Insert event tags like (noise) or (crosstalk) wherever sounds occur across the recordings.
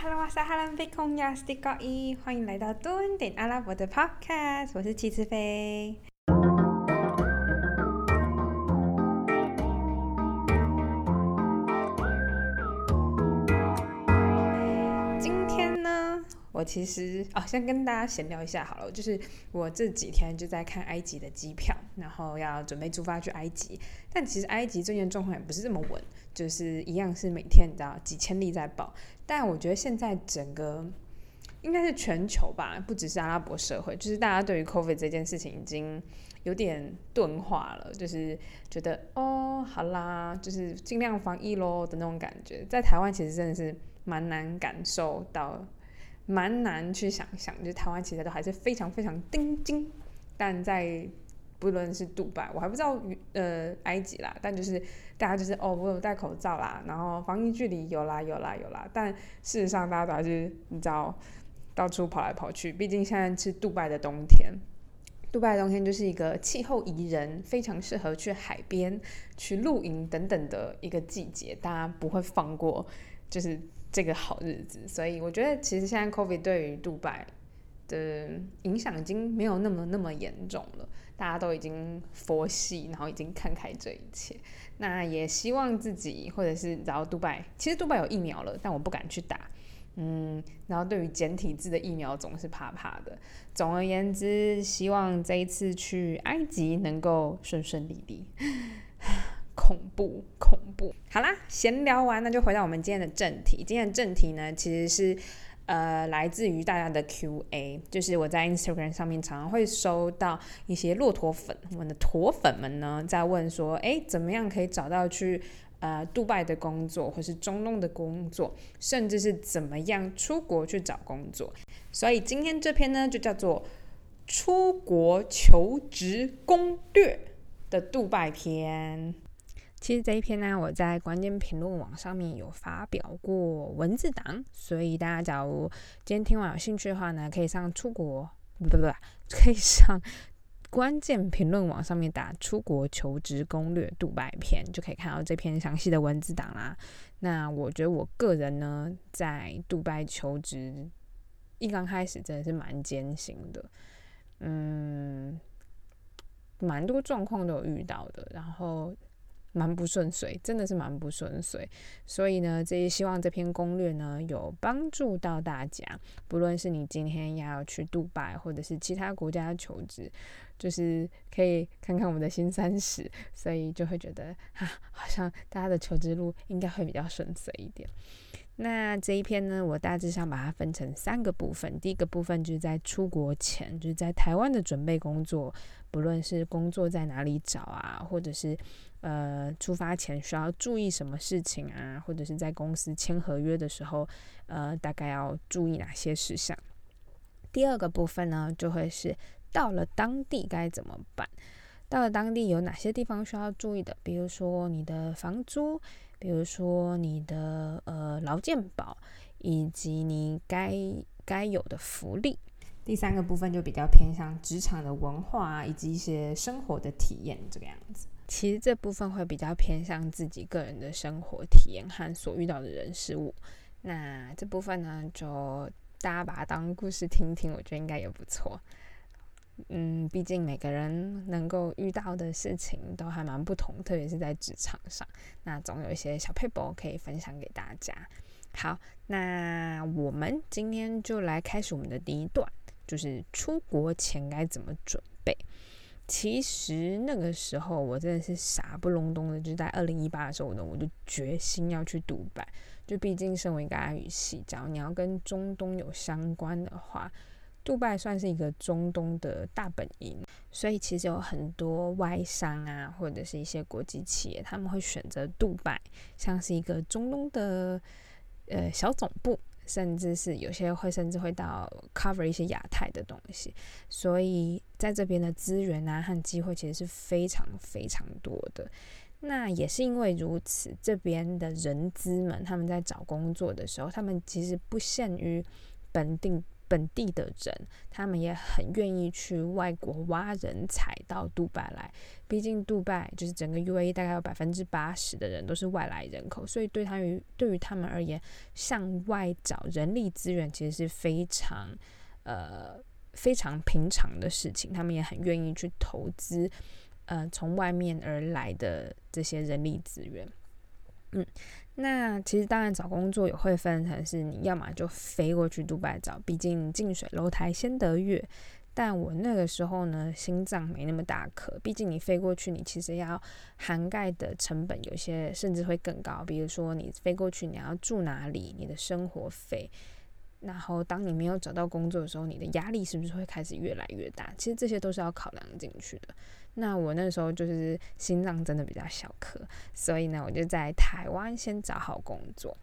hello 我是哈兰贝空呀斯蒂高一，欢迎来到蹲点阿拉伯的 Podcast，我是齐志飞。我其实哦，先跟大家闲聊一下好了，就是我这几天就在看埃及的机票，然后要准备出发去埃及，但其实埃及最近状况也不是这么稳，就是一样是每天你知道几千例在报，但我觉得现在整个应该是全球吧，不只是阿拉伯社会，就是大家对于 COVID 这件事情已经有点钝化了，就是觉得哦，好啦，就是尽量防疫咯的那种感觉。在台湾其实真的是蛮难感受到，蛮难去想象，就台湾其实都还是非常非常钉钉，但在不论是杜拜，我还不知道呃埃及啦，但就是大家就是哦，我有戴口罩啦，然后防疫距离有啦有啦有啦，但事实上大家都还是你知道到处跑来跑去，毕竟现在是杜拜的冬天，杜拜的冬天就是一个气候宜人，非常适合去海边、去露营等等的一个季节，大家不会放过就是这个好日子，所以我觉得其实现在 COVID 对于杜拜的影响已经没有那么那么严重了，大家都已经佛系，然后已经看开这一切。那也希望自己或者是然后杜拜，其实杜拜有疫苗了，但我不敢去打。嗯，然后对于简体字的疫苗总是怕怕的。总而言之，希望这一次去埃及能够顺顺利利。恐怖，恐怖。好啦，闲聊完，那就回到我们今天的正题。今天的正题呢，其实是呃来自于大家的 Q&A，就是我在 Instagram 上面常常会收到一些骆驼粉，我们的驼粉们呢在问说，哎，怎么样可以找到去呃杜拜的工作，或是中东的工作，甚至是怎么样出国去找工作？所以今天这篇呢，就叫做出国求职攻略的杜拜篇。其实这一篇呢，我在关键评论网上面有发表过文字档，所以大家假如今天听完有兴趣的话呢，可以上出国不不不，(laughs) 可以上关键评论网上面打“出国求职攻略”杜拜篇，就可以看到这篇详细的文字档啦。那我觉得我个人呢，在杜拜求职一刚开始真的是蛮艰辛的，嗯，蛮多状况都有遇到的，然后。蛮不顺遂，真的是蛮不顺遂。所以呢，这也希望这篇攻略呢有帮助到大家。不论是你今天要去杜拜，或者是其他国家求职，就是可以看看我们的新三十，所以就会觉得啊，好像大家的求职路应该会比较顺遂一点。那这一篇呢，我大致上把它分成三个部分。第一个部分就是在出国前，就是在台湾的准备工作，不论是工作在哪里找啊，或者是呃出发前需要注意什么事情啊，或者是在公司签合约的时候，呃大概要注意哪些事项。第二个部分呢，就会是到了当地该怎么办，到了当地有哪些地方需要注意的，比如说你的房租。比如说你的呃劳健保，以及你该该有的福利。第三个部分就比较偏向职场的文化以及一些生活的体验这个样子。其实这部分会比较偏向自己个人的生活体验和所遇到的人事物。那这部分呢，就大家把它当故事听听，我觉得应该也不错。嗯，毕竟每个人能够遇到的事情都还蛮不同，特别是在职场上，那总有一些小配博可以分享给大家。好，那我们今天就来开始我们的第一段，就是出国前该怎么准备。其实那个时候我真的是傻不隆咚的，就在二零一八的时候呢，我就决心要去杜拜。就毕竟身为一个阿语系，只要你要跟中东有相关的话。杜拜算是一个中东的大本营，所以其实有很多外商啊，或者是一些国际企业，他们会选择杜拜，像是一个中东的呃小总部，甚至是有些会甚至会到 cover 一些亚太的东西，所以在这边的资源啊和机会其实是非常非常多的。那也是因为如此，这边的人资们他们在找工作的时候，他们其实不限于本地。本地的人，他们也很愿意去外国挖人才到杜拜来。毕竟杜拜就是整个 UAE 大概有百分之八十的人都是外来人口，所以对他于对于他们而言，向外找人力资源其实是非常呃非常平常的事情。他们也很愿意去投资呃从外面而来的这些人力资源。嗯，那其实当然找工作也会分成是你要么就飞过去杜拜找，毕竟近水楼台先得月。但我那个时候呢，心脏没那么大颗，毕竟你飞过去，你其实要涵盖的成本有些甚至会更高。比如说你飞过去，你要住哪里，你的生活费，然后当你没有找到工作的时候，你的压力是不是会开始越来越大？其实这些都是要考量进去的。那我那时候就是心脏真的比较小颗，所以呢，我就在台湾先找好工作。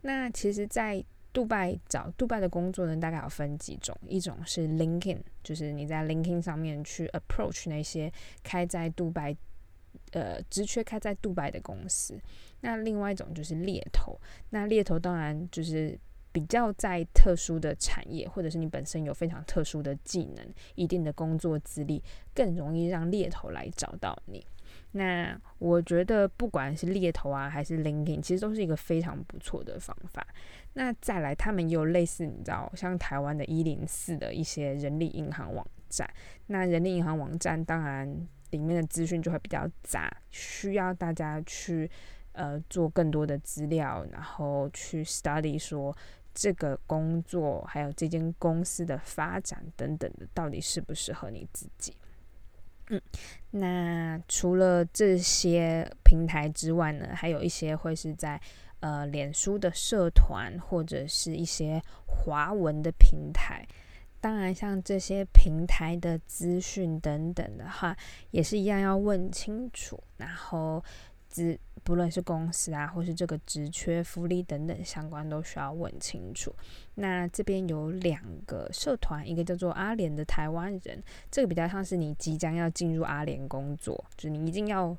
那其实，在杜拜找杜拜的工作呢，大概有分几种，一种是 LinkedIn，就是你在 LinkedIn 上面去 approach 那些开在杜拜，呃，职缺开在杜拜的公司。那另外一种就是猎头，那猎头当然就是比较在特殊的产业，或者是你本身有非常特殊的技能、一定的工作资历，更容易让猎头来找到你。那我觉得不管是猎头啊，还是 LinkedIn，其实都是一个非常不错的方法。那再来，他们也有类似，你知道，像台湾的一零四的一些人力银行网站。那人力银行网站当然里面的资讯就会比较杂，需要大家去呃做更多的资料，然后去 study 说这个工作还有这间公司的发展等等的，到底适不适合你自己。嗯，那除了这些平台之外呢，还有一些会是在。呃，脸书的社团或者是一些华文的平台，当然像这些平台的资讯等等的话，也是一样要问清楚。然后，资不论是公司啊，或是这个职缺、福利等等相关，都需要问清楚。那这边有两个社团，一个叫做阿联的台湾人，这个比较像是你即将要进入阿联工作，就你一定要。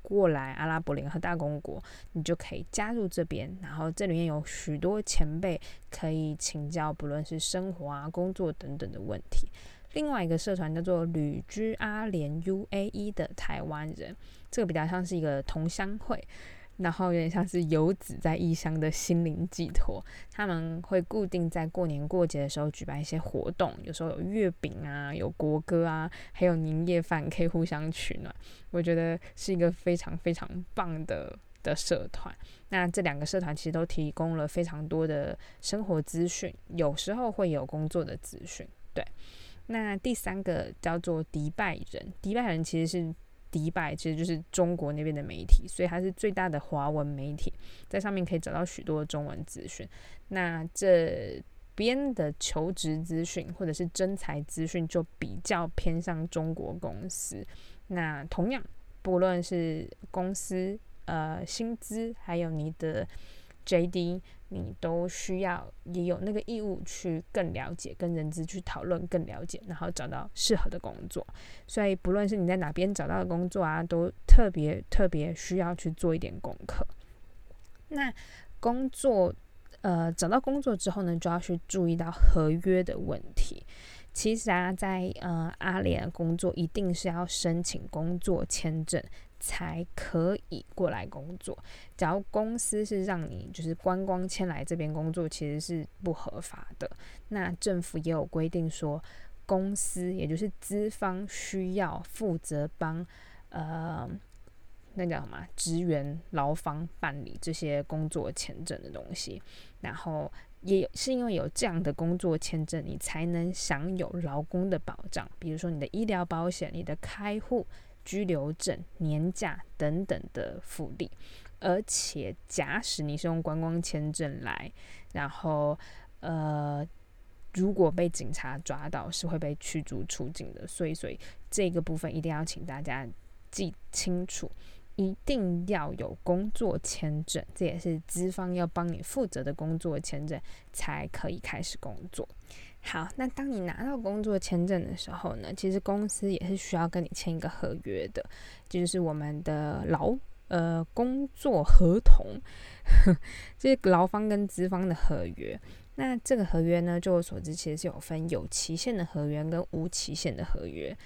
过来阿拉伯联合大公国，你就可以加入这边，然后这里面有许多前辈可以请教，不论是生活啊、工作等等的问题。另外一个社团叫做旅居阿联 UAE 的台湾人，这个比较像是一个同乡会。然后有点像是游子在异乡的心灵寄托，他们会固定在过年过节的时候举办一些活动，有时候有月饼啊，有国歌啊，还有年夜饭可以互相取暖。我觉得是一个非常非常棒的的社团。那这两个社团其实都提供了非常多的生活资讯，有时候会有工作的资讯。对，那第三个叫做迪拜人，迪拜人其实是。迪拜其实就是中国那边的媒体，所以它是最大的华文媒体，在上面可以找到许多中文资讯。那这边的求职资讯或者是征才资讯就比较偏向中国公司。那同样，不论是公司呃薪资，还有你的 JD。你都需要也有那个义务去更了解，跟人资去讨论更了解，然后找到适合的工作。所以不论是你在哪边找到的工作啊，都特别特别需要去做一点功课。那工作呃找到工作之后呢，就要去注意到合约的问题。其实啊，在呃阿联工作一定是要申请工作签证。才可以过来工作。假如公司是让你就是观光签来这边工作，其实是不合法的。那政府也有规定说，公司也就是资方需要负责帮呃那叫什么职员劳方办理这些工作签证的东西。然后也是因为有这样的工作签证，你才能享有劳工的保障，比如说你的医疗保险、你的开户。居留证、年假等等的福利，而且假使你是用观光签证来，然后呃，如果被警察抓到，是会被驱逐出境的。所以，所以这个部分一定要请大家记清楚，一定要有工作签证，这也是资方要帮你负责的工作签证，才可以开始工作。好，那当你拿到工作签证的时候呢，其实公司也是需要跟你签一个合约的，就是我们的劳呃工作合同，(laughs) 这是劳方跟资方的合约。那这个合约呢，就我所知，其实是有分有期限的合约跟无期限的合约。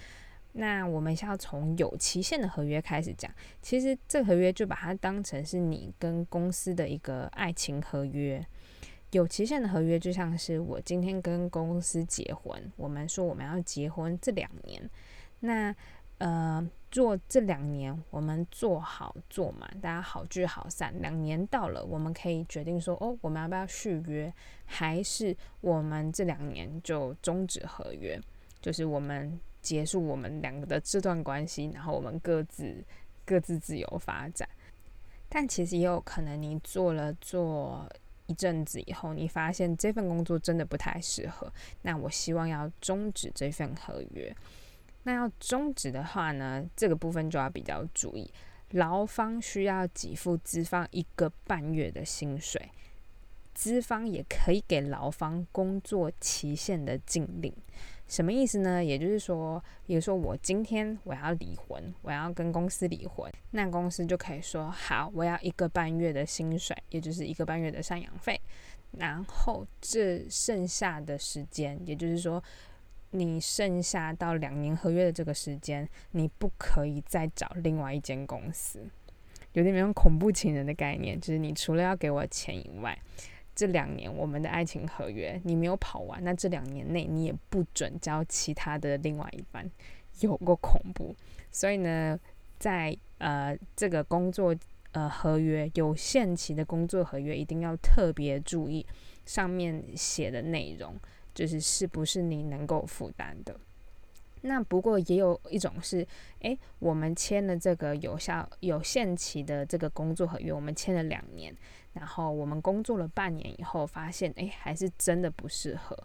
那我们先要从有期限的合约开始讲。其实这个合约就把它当成是你跟公司的一个爱情合约。有期限的合约就像是我今天跟公司结婚，我们说我们要结婚这两年，那呃做这两年我们做好做满，大家好聚好散。两年到了，我们可以决定说哦，我们要不要续约，还是我们这两年就终止合约，就是我们。结束我们两个的这段关系，然后我们各自各自自由发展。但其实也有可能，你做了做一阵子以后，你发现这份工作真的不太适合，那我希望要终止这份合约。那要终止的话呢，这个部分就要比较注意，劳方需要给付资方一个半月的薪水，资方也可以给劳方工作期限的禁令。什么意思呢？也就是说，比如说我今天我要离婚，我要跟公司离婚，那公司就可以说好，我要一个半月的薪水，也就是一个半月的赡养费。然后这剩下的时间，也就是说，你剩下到两年合约的这个时间，你不可以再找另外一间公司。有点那种恐怖情人的概念，就是你除了要给我钱以外。这两年我们的爱情合约你没有跑完，那这两年内你也不准交其他的另外一半，有过恐怖。所以呢，在呃这个工作呃合约有限期的工作合约，一定要特别注意上面写的内容，就是是不是你能够负担的。那不过也有一种是，诶，我们签了这个有效有限期的这个工作合约，我们签了两年。然后我们工作了半年以后，发现哎，还是真的不适合。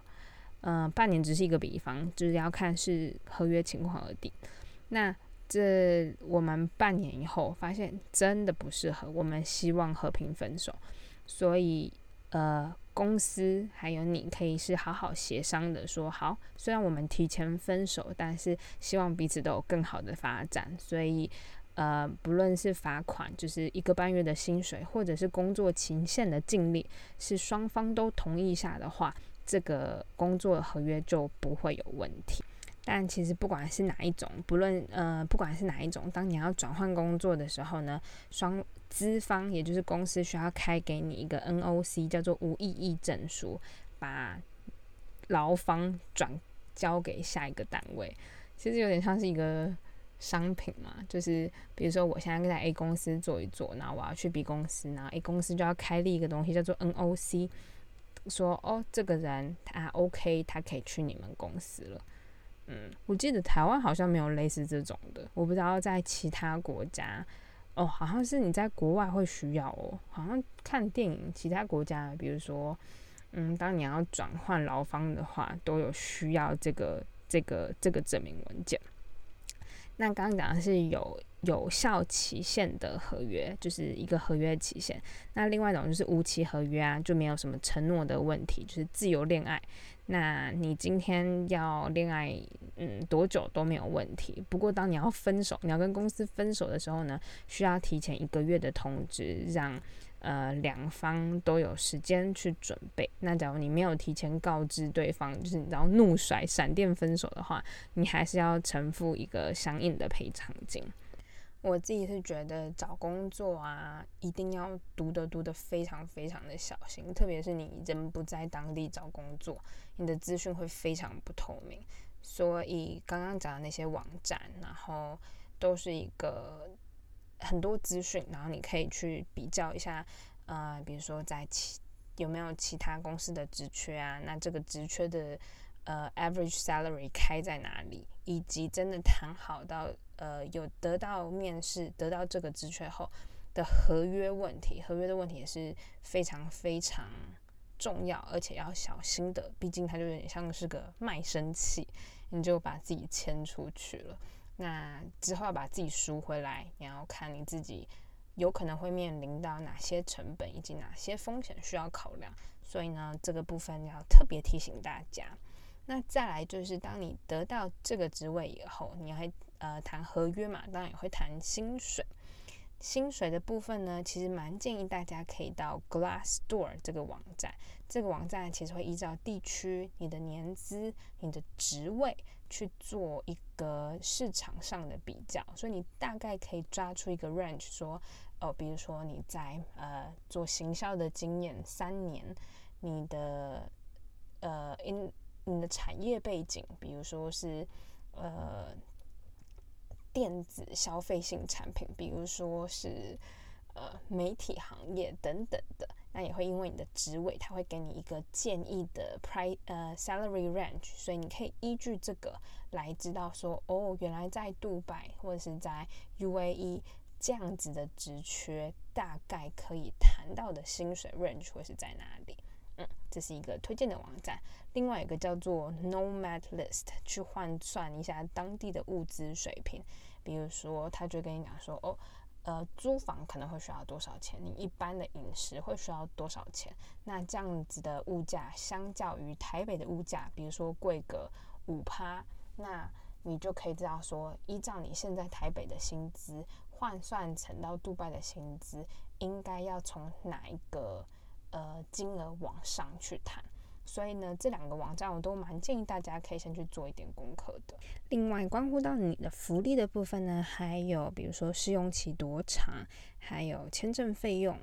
嗯，半年只是一个比方，就是要看是合约情况而定。那这我们半年以后发现真的不适合，我们希望和平分手。所以呃，公司还有你可以是好好协商的，说好，虽然我们提前分手，但是希望彼此都有更好的发展。所以。呃，不论是罚款，就是一个半月的薪水，或者是工作期限的尽力，是双方都同意下的话，这个工作合约就不会有问题。但其实不管是哪一种，不论呃不管是哪一种，当你要转换工作的时候呢，双资方也就是公司需要开给你一个 NOC，叫做无异议证书，把劳方转交给下一个单位。其实有点像是一个。商品嘛，就是比如说我现在在 A 公司做一做，然后我要去 B 公司，然后 A 公司就要开立一个东西叫做 NOC，说哦这个人他 OK，他可以去你们公司了。嗯，我记得台湾好像没有类似这种的，我不知道在其他国家哦，好像是你在国外会需要哦，好像看电影其他国家，比如说嗯，当你要转换劳方的话，都有需要这个这个这个证明文件。那刚刚讲的是有有效期限的合约，就是一个合约期限。那另外一种就是无期合约啊，就没有什么承诺的问题，就是自由恋爱。那你今天要恋爱，嗯，多久都没有问题。不过当你要分手，你要跟公司分手的时候呢，需要提前一个月的通知，让。呃，两方都有时间去准备。那假如你没有提前告知对方，就是你知道怒甩、闪电分手的话，你还是要承付一个相应的赔偿金。我自己是觉得找工作啊，一定要读的读的非常非常的小心，特别是你人不在当地找工作，你的资讯会非常不透明。所以刚刚讲的那些网站，然后都是一个。很多资讯，然后你可以去比较一下，呃，比如说在其有没有其他公司的职缺啊？那这个职缺的呃 average salary 开在哪里？以及真的谈好到呃有得到面试得到这个职缺后的合约问题，合约的问题也是非常非常重要，而且要小心的。毕竟它就有点像是个卖身契，你就把自己签出去了。那之后要把自己赎回来，你要看你自己有可能会面临到哪些成本以及哪些风险需要考量，所以呢，这个部分要特别提醒大家。那再来就是，当你得到这个职位以后，你还呃谈合约嘛，当然也会谈薪水。薪水的部分呢，其实蛮建议大家可以到 Glassdoor 这个网站。这个网站其实会依照地区、你的年资、你的职位去做一个市场上的比较，所以你大概可以抓出一个 range，说哦，比如说你在呃做行销的经验三年，你的呃 in 你的产业背景，比如说是呃。电子消费性产品，比如说是呃媒体行业等等的，那也会因为你的职位，他会给你一个建议的 price 呃 salary range，所以你可以依据这个来知道说，哦，原来在杜拜或者是在 UAE 这样子的职缺，大概可以谈到的薪水 range 会是在哪里。嗯，这是一个推荐的网站。另外一个叫做 Nomad List，去换算一下当地的物资水平。比如说，他就跟你讲说，哦，呃，租房可能会需要多少钱？你一般的饮食会需要多少钱？那这样子的物价，相较于台北的物价，比如说贵个五趴，那你就可以知道说，依照你现在台北的薪资换算成到杜拜的薪资，应该要从哪一个？呃，金额往上去谈，所以呢，这两个网站我都蛮建议大家可以先去做一点功课的。另外，关乎到你的福利的部分呢，还有比如说试用期多长，还有签证费用、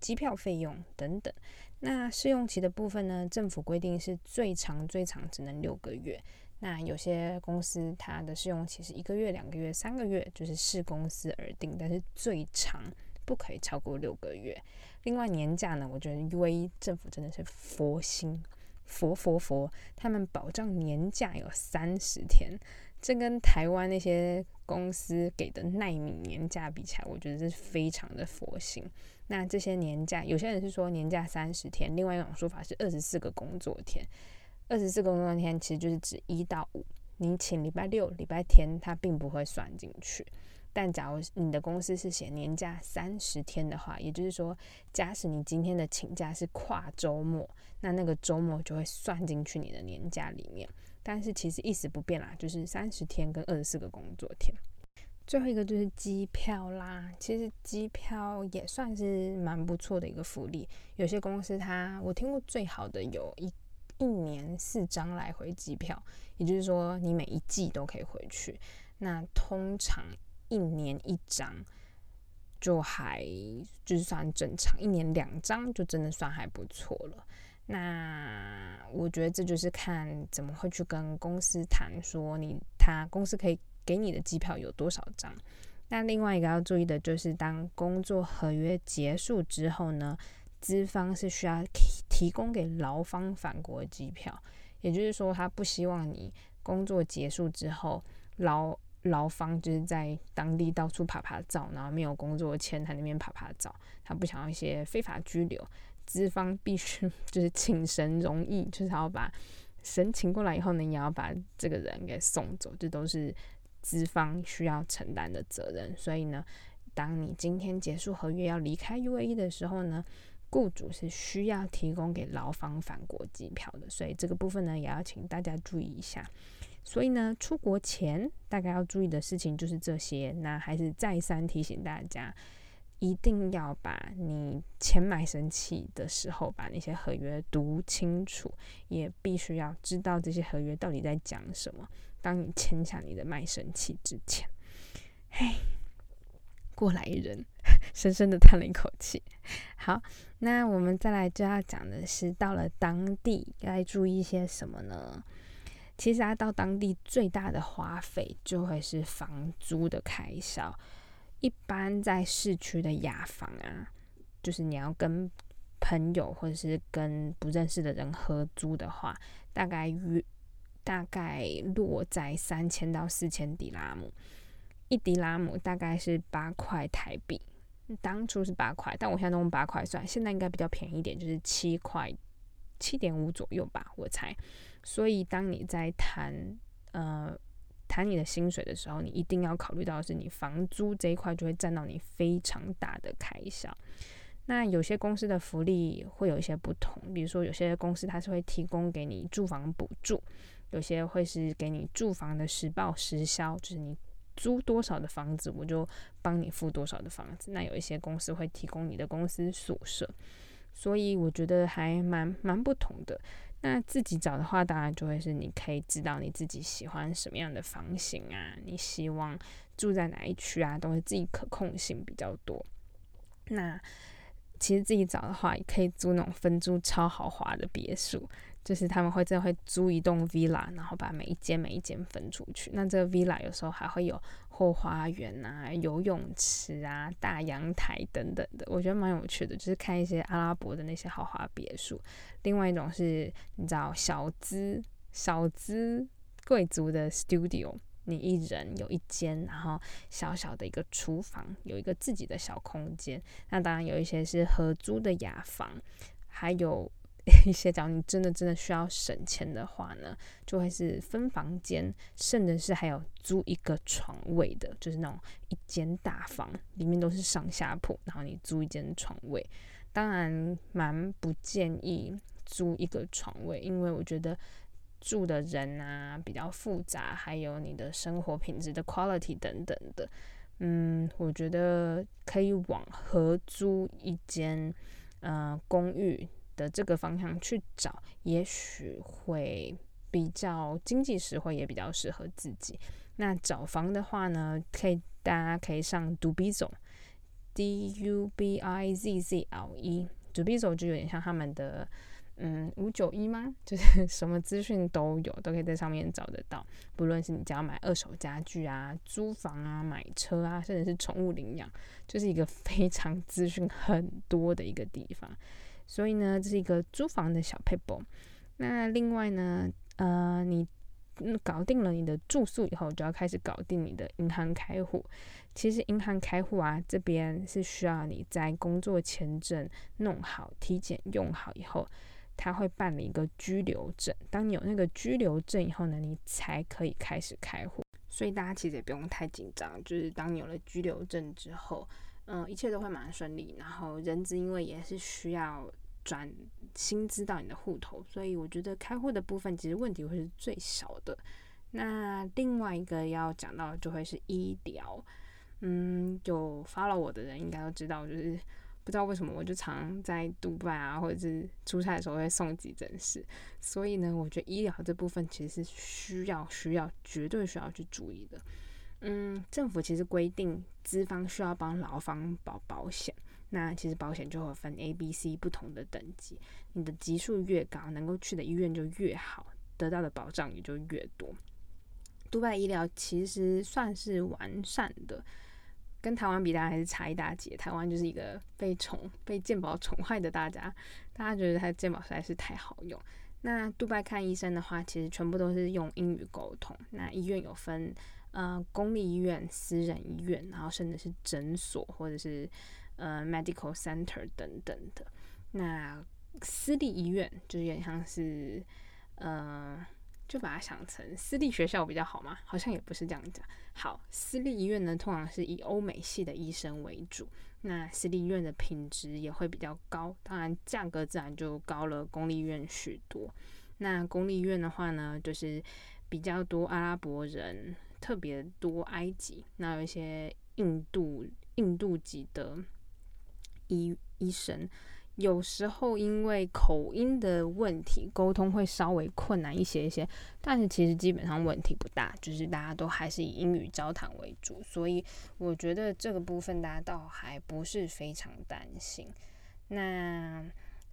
机票费用等等。那试用期的部分呢，政府规定是最长最长只能六个月。那有些公司它的试用期是一个月、两个月、三个月，就是视公司而定，但是最长不可以超过六个月。另外年假呢，我觉得 UAE 政府真的是佛心，佛佛佛，他们保障年假有三十天，这跟台湾那些公司给的耐米年假比起来，我觉得这是非常的佛心。那这些年假，有些人是说年假三十天，另外一种说法是二十四个工作天，二十四个工作天其实就是指一到五，你请礼拜六、礼拜天，它并不会算进去。但假如你的公司是写年假三十天的话，也就是说，假使你今天的请假是跨周末，那那个周末就会算进去你的年假里面。但是其实意思不变啦，就是三十天跟二十四个工作天。最后一个就是机票啦，其实机票也算是蛮不错的一个福利。有些公司它我听过最好的有一一年四张来回机票，也就是说你每一季都可以回去。那通常。一年一张就还就是算正常，一年两张就真的算还不错了。那我觉得这就是看怎么会去跟公司谈，说你他公司可以给你的机票有多少张。那另外一个要注意的就是，当工作合约结束之后呢，资方是需要提供给劳方返国机票，也就是说，他不希望你工作结束之后劳。劳方就是在当地到处爬爬照，然后没有工作签在那边爬爬照，他不想要一些非法拘留。资方必须 (laughs) 就是请神容易，就是要把神请过来以后呢，也要把这个人给送走，这都是资方需要承担的责任。所以呢，当你今天结束合约要离开 UAE 的时候呢，雇主是需要提供给劳方返国机票的。所以这个部分呢，也要请大家注意一下。所以呢，出国前大概要注意的事情就是这些。那还是再三提醒大家，一定要把你签卖身契的时候，把那些合约读清楚，也必须要知道这些合约到底在讲什么。当你签下你的卖身契之前，嘿，过来人 (laughs) 深深的叹了一口气。好，那我们再来就要讲的是，到了当地该注意些什么呢？其实啊，到当地最大的花费就会是房租的开销。一般在市区的雅房啊，就是你要跟朋友或者是跟不认识的人合租的话，大概约大概落在三千到四千迪拉姆。一迪拉姆大概是八块台币，当初是八块，但我现在用八块算，现在应该比较便宜一点，就是七块七点五左右吧，我猜。所以，当你在谈呃谈你的薪水的时候，你一定要考虑到是，你房租这一块就会占到你非常大的开销。那有些公司的福利会有一些不同，比如说有些公司它是会提供给你住房补助，有些会是给你住房的实报实销，就是你租多少的房子，我就帮你付多少的房子。那有一些公司会提供你的公司宿舍，所以我觉得还蛮蛮不同的。那自己找的话，当然就会是你可以知道你自己喜欢什么样的房型啊，你希望住在哪一区啊，都是自己可控性比较多。那其实自己找的话，也可以租那种分租超豪华的别墅。就是他们会真的会租一栋 villa，然后把每一间每一间分出去。那这个 villa 有时候还会有后花园啊、游泳池啊、大阳台等等的，我觉得蛮有趣的。就是看一些阿拉伯的那些豪华别墅。另外一种是你知道小资小资贵族的 studio，你一人有一间，然后小小的一个厨房，有一个自己的小空间。那当然有一些是合租的雅房，还有。(laughs) 一些，假如你真的真的需要省钱的话呢，就会是分房间，甚至是还有租一个床位的，就是那种一间大房，里面都是上下铺，然后你租一间床位。当然，蛮不建议租一个床位，因为我觉得住的人啊比较复杂，还有你的生活品质的 quality 等等的。嗯，我觉得可以往合租一间呃公寓。的这个方向去找，也许会比较经济实惠，也比较适合自己。那找房的话呢，可以大家可以上 Dubizo，D U B I Z Z L E，Dubizo 就有点像他们的嗯五九一吗？(laughs) 就是什么资讯都有，都可以在上面找得到。不论是你只要买二手家具啊、租房啊、买车啊，甚至是宠物领养，就是一个非常资讯很多的一个地方。所以呢，这是一个租房的小 paper。那另外呢，呃，你搞定了你的住宿以后，就要开始搞定你的银行开户。其实银行开户啊，这边是需要你在工作签证弄好、体检用好以后，他会办理一个居留证。当你有那个居留证以后呢，你才可以开始开户。所以大家其实也不用太紧张，就是当你有了居留证之后。嗯，一切都会蛮顺利。然后人资因为也是需要转薪资到你的户头，所以我觉得开户的部分其实问题会是最小的。那另外一个要讲到就会是医疗。嗯，有 follow 我的人应该都知道，就是不知道为什么我就常在杜拜啊，或者是出差的时候会送急诊室。所以呢，我觉得医疗这部分其实是需要、需要、绝对需要去注意的。嗯，政府其实规定资方需要帮劳方保保险，那其实保险就会分 A、B、C 不同的等级，你的级数越高，能够去的医院就越好，得到的保障也就越多。杜拜医疗其实算是完善的，跟台湾比，大家还是差一大截。台湾就是一个被宠、被健保宠坏的大家，大家觉得它健保实在是太好用。那杜拜看医生的话，其实全部都是用英语沟通。那医院有分。呃，公立医院、私人医院，然后甚至是诊所或者是呃 medical center 等等的。那私立医院就有点像是呃，就把它想成私立学校比较好吗？好像也不是这样讲。好，私立医院呢，通常是以欧美系的医生为主。那私立医院的品质也会比较高，当然价格自然就高了公立医院许多。那公立医院的话呢，就是比较多阿拉伯人。特别多埃及，那有一些印度印度籍的医医生，有时候因为口音的问题，沟通会稍微困难一些一些，但是其实基本上问题不大，就是大家都还是以英语交谈为主，所以我觉得这个部分大家倒还不是非常担心。那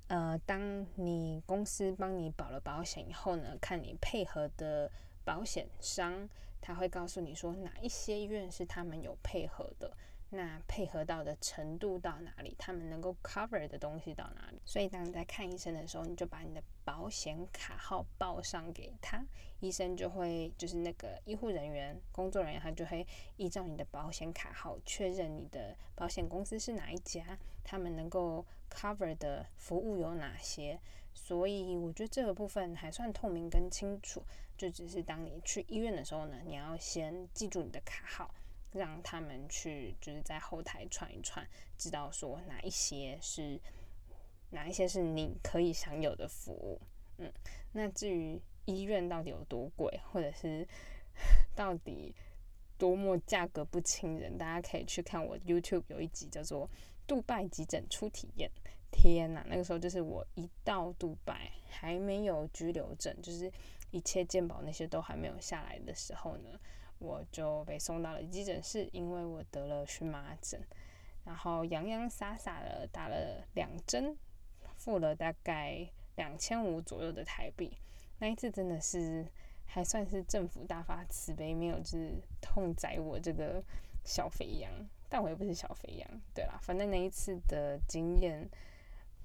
呃，当你公司帮你保了保险以后呢，看你配合的保险商。他会告诉你说哪一些医院是他们有配合的，那配合到的程度到哪里，他们能够 cover 的东西到哪里。所以当你在看医生的时候，你就把你的保险卡号报上给他，医生就会就是那个医护人员、工作人员，他就会依照你的保险卡号确认你的保险公司是哪一家，他们能够 cover 的服务有哪些。所以我觉得这个部分还算透明跟清楚。就只是当你去医院的时候呢，你要先记住你的卡号，让他们去就是在后台串一串，知道说哪一些是哪一些是你可以享有的服务。嗯，那至于医院到底有多贵，或者是 (laughs) 到底多么价格不亲人。大家可以去看我 YouTube 有一集叫做《杜拜急诊初体验》。天呐，那个时候就是我一到杜拜，还没有居留证，就是一切健保那些都还没有下来的时候呢，我就被送到了急诊室，因为我得了荨麻疹，然后洋洋洒洒的打了两针，付了大概两千五左右的台币。那一次真的是还算是政府大发慈悲，没有就是痛宰我这个小肥羊，但我又不是小肥羊，对啦，反正那一次的经验。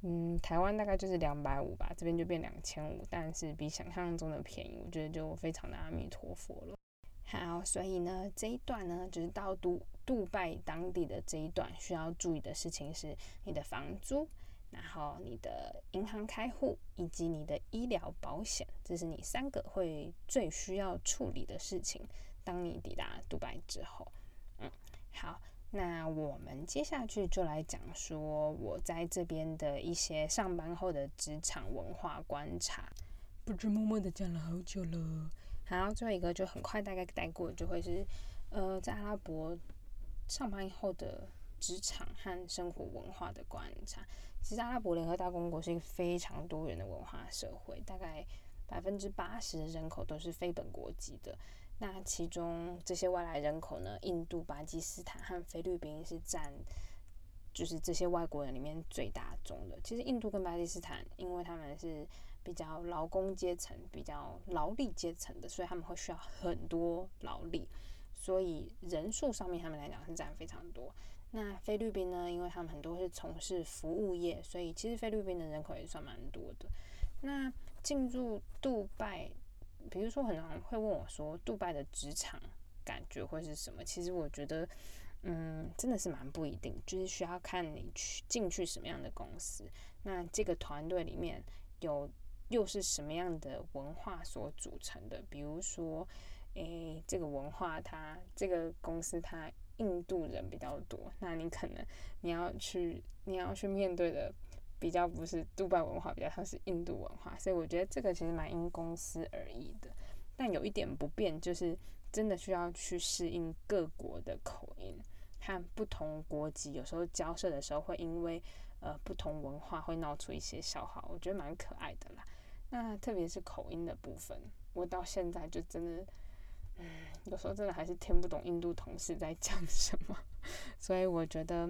嗯，台湾大概就是两百五吧，这边就变两千五，但是比想象中的便宜，我觉得就非常的阿弥陀佛了。好，所以呢，这一段呢，就是到杜杜拜当地的这一段需要注意的事情是你的房租，然后你的银行开户以及你的医疗保险，这是你三个会最需要处理的事情。当你抵达杜拜之后，嗯，好。那我们接下去就来讲说我在这边的一些上班后的职场文化观察。不知默默的讲了好久了。好，最后一个就很快大概带过，就会是呃在阿拉伯上班后的职场和生活文化的观察。其实阿拉伯联合大公国是一个非常多元的文化社会，大概百分之八十的人口都是非本国籍的。那其中这些外来人口呢？印度、巴基斯坦和菲律宾是占，就是这些外国人里面最大宗的。其实印度跟巴基斯坦，因为他们是比较劳工阶层、比较劳力阶层的，所以他们会需要很多劳力，所以人数上面他们来讲是占非常多。那菲律宾呢？因为他们很多是从事服务业，所以其实菲律宾的人口也算蛮多的。那进入杜拜。比如说，很多人会问我说，杜拜的职场感觉会是什么？其实我觉得，嗯，真的是蛮不一定，就是需要看你去进去什么样的公司，那这个团队里面有又是什么样的文化所组成的。比如说，诶，这个文化它这个公司它印度人比较多，那你可能你要去你要去面对的。比较不是杜拜文化，比较像是印度文化，所以我觉得这个其实蛮因公司而异的。但有一点不变，就是真的需要去适应各国的口音和不同国籍，有时候交涉的时候会因为呃不同文化会闹出一些笑话，我觉得蛮可爱的啦。那特别是口音的部分，我到现在就真的，嗯，有时候真的还是听不懂印度同事在讲什么，(laughs) 所以我觉得，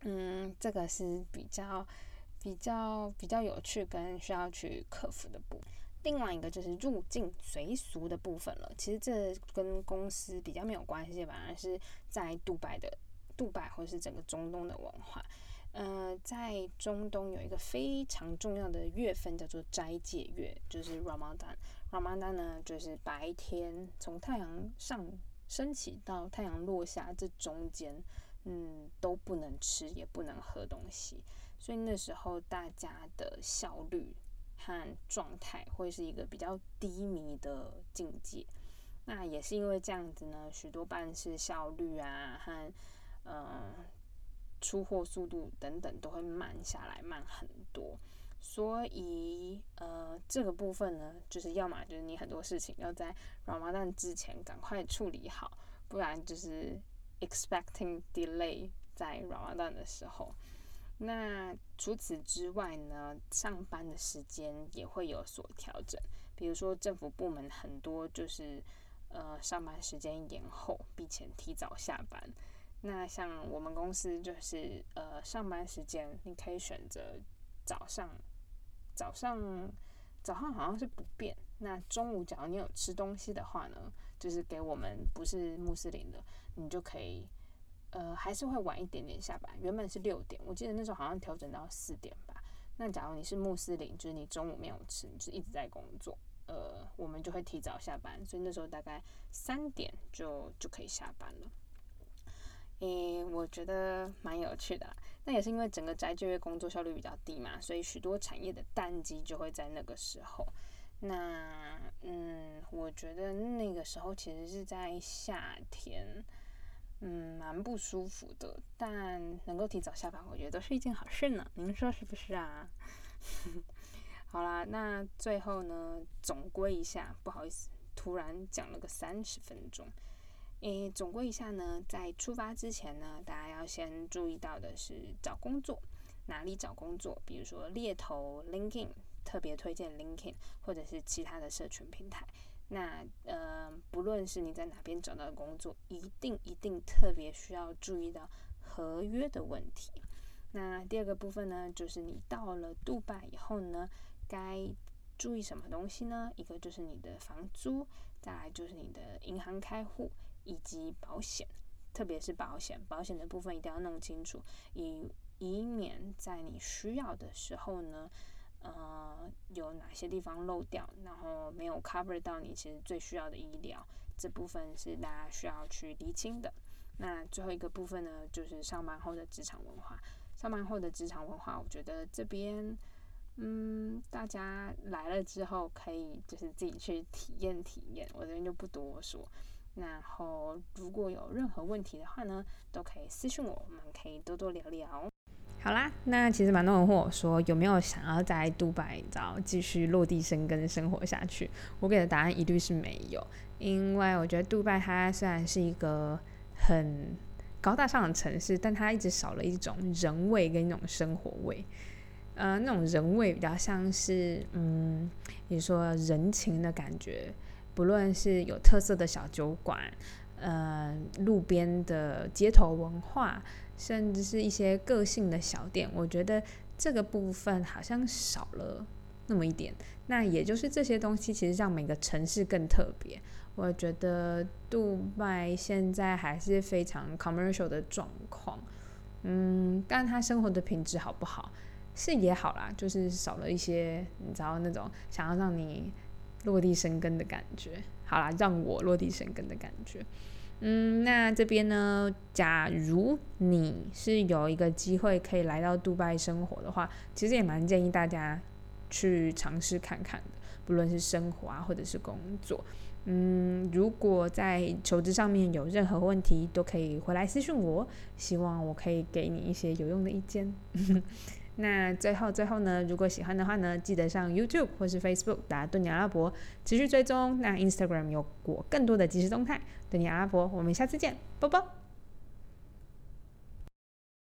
嗯，这个是比较。比较比较有趣跟需要去克服的部分，另外一个就是入境随俗的部分了。其实这跟公司比较没有关系，反而是在杜拜的杜拜或是整个中东的文化。呃，在中东有一个非常重要的月份叫做斋戒月，就是 Ramadan。Ramadan 呢，就是白天从太阳上升起到太阳落下这中间，嗯，都不能吃也不能喝东西。所以那时候大家的效率和状态会是一个比较低迷的境界。那也是因为这样子呢，许多办事效率啊和嗯出货速度等等都会慢下来，慢很多。所以呃这个部分呢，就是要么就是你很多事情要在 Ramadan 之前赶快处理好，不然就是 expecting delay 在 Ramadan 的时候。那除此之外呢，上班的时间也会有所调整。比如说，政府部门很多就是呃上班时间延后，并且提早下班。那像我们公司就是呃上班时间你可以选择早上，早上早上好像是不变。那中午假如你有吃东西的话呢，就是给我们不是穆斯林的，你就可以。呃，还是会晚一点点下班。原本是六点，我记得那时候好像调整到四点吧。那假如你是穆斯林，就是你中午没有吃，你就一直在工作，呃，我们就会提早下班，所以那时候大概三点就就可以下班了。诶，我觉得蛮有趣的。那也是因为整个宅就业工作效率比较低嘛，所以许多产业的淡季就会在那个时候。那嗯，我觉得那个时候其实是在夏天。嗯，蛮不舒服的，但能够提早下班，我觉得都是一件好事呢。您说是不是啊？(laughs) 好啦，那最后呢，总归一下，不好意思，突然讲了个三十分钟。诶，总归一下呢，在出发之前呢，大家要先注意到的是找工作，哪里找工作？比如说猎头、LinkedIn，特别推荐 LinkedIn，或者是其他的社群平台。那呃，不论是你在哪边找到工作，一定一定特别需要注意到合约的问题。那第二个部分呢，就是你到了杜拜以后呢，该注意什么东西呢？一个就是你的房租，再来就是你的银行开户。以及保险，特别是保险，保险的部分一定要弄清楚，以以免在你需要的时候呢，呃，有哪些地方漏掉，然后没有 cover 到你其实最需要的医疗，这部分是大家需要去厘清的。那最后一个部分呢，就是上班后的职场文化。上班后的职场文化，我觉得这边，嗯，大家来了之后可以就是自己去体验体验，我这边就不多说。然后，如果有任何问题的话呢，都可以私信我，我们可以多多聊聊。好啦，那其实蛮多人问我说，有没有想要在杜拜找继续落地生根生活下去？我给的答案一律是没有，因为我觉得杜拜它虽然是一个很高大上的城市，但它一直少了一种人味跟一种生活味。呃，那种人味比较像是，嗯，你说人情的感觉。不论是有特色的小酒馆，呃，路边的街头文化，甚至是一些个性的小店，我觉得这个部分好像少了那么一点。那也就是这些东西，其实让每个城市更特别。我觉得杜拜现在还是非常 commercial 的状况，嗯，但他生活的品质好不好，是也好啦，就是少了一些，你知道那种想要让你。落地生根的感觉，好啦，让我落地生根的感觉。嗯，那这边呢，假如你是有一个机会可以来到杜拜生活的话，其实也蛮建议大家去尝试看看的，不论是生活啊，或者是工作。嗯，如果在求职上面有任何问题，都可以回来私信我，希望我可以给你一些有用的意见。(laughs) 那最后最后呢，如果喜欢的话呢，记得上 YouTube 或是 Facebook 打“顿尼阿拉伯”持续追踪。那 Instagram 有我更多的即时动态。顿尼阿拉伯，我们下次见，拜拜。